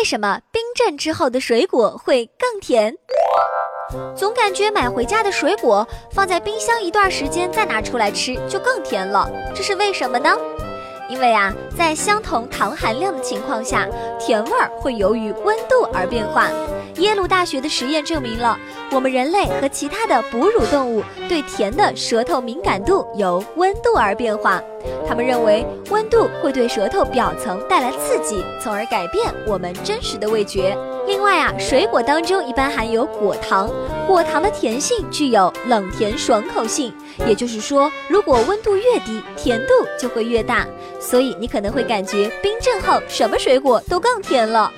为什么冰镇之后的水果会更甜？总感觉买回家的水果放在冰箱一段时间再拿出来吃就更甜了，这是为什么呢？因为啊，在相同糖含量的情况下，甜味儿会由于温度而变化。耶鲁大学的实验证明了，我们人类和其他的哺乳动物对甜的舌头敏感度由温度而变化。他们认为温度会对舌头表层带来刺激，从而改变我们真实的味觉。另外啊，水果当中一般含有果糖，果糖的甜性具有冷甜爽口性，也就是说，如果温度越低，甜度就会越大。所以你可能会感觉冰镇后什么水果都更甜了。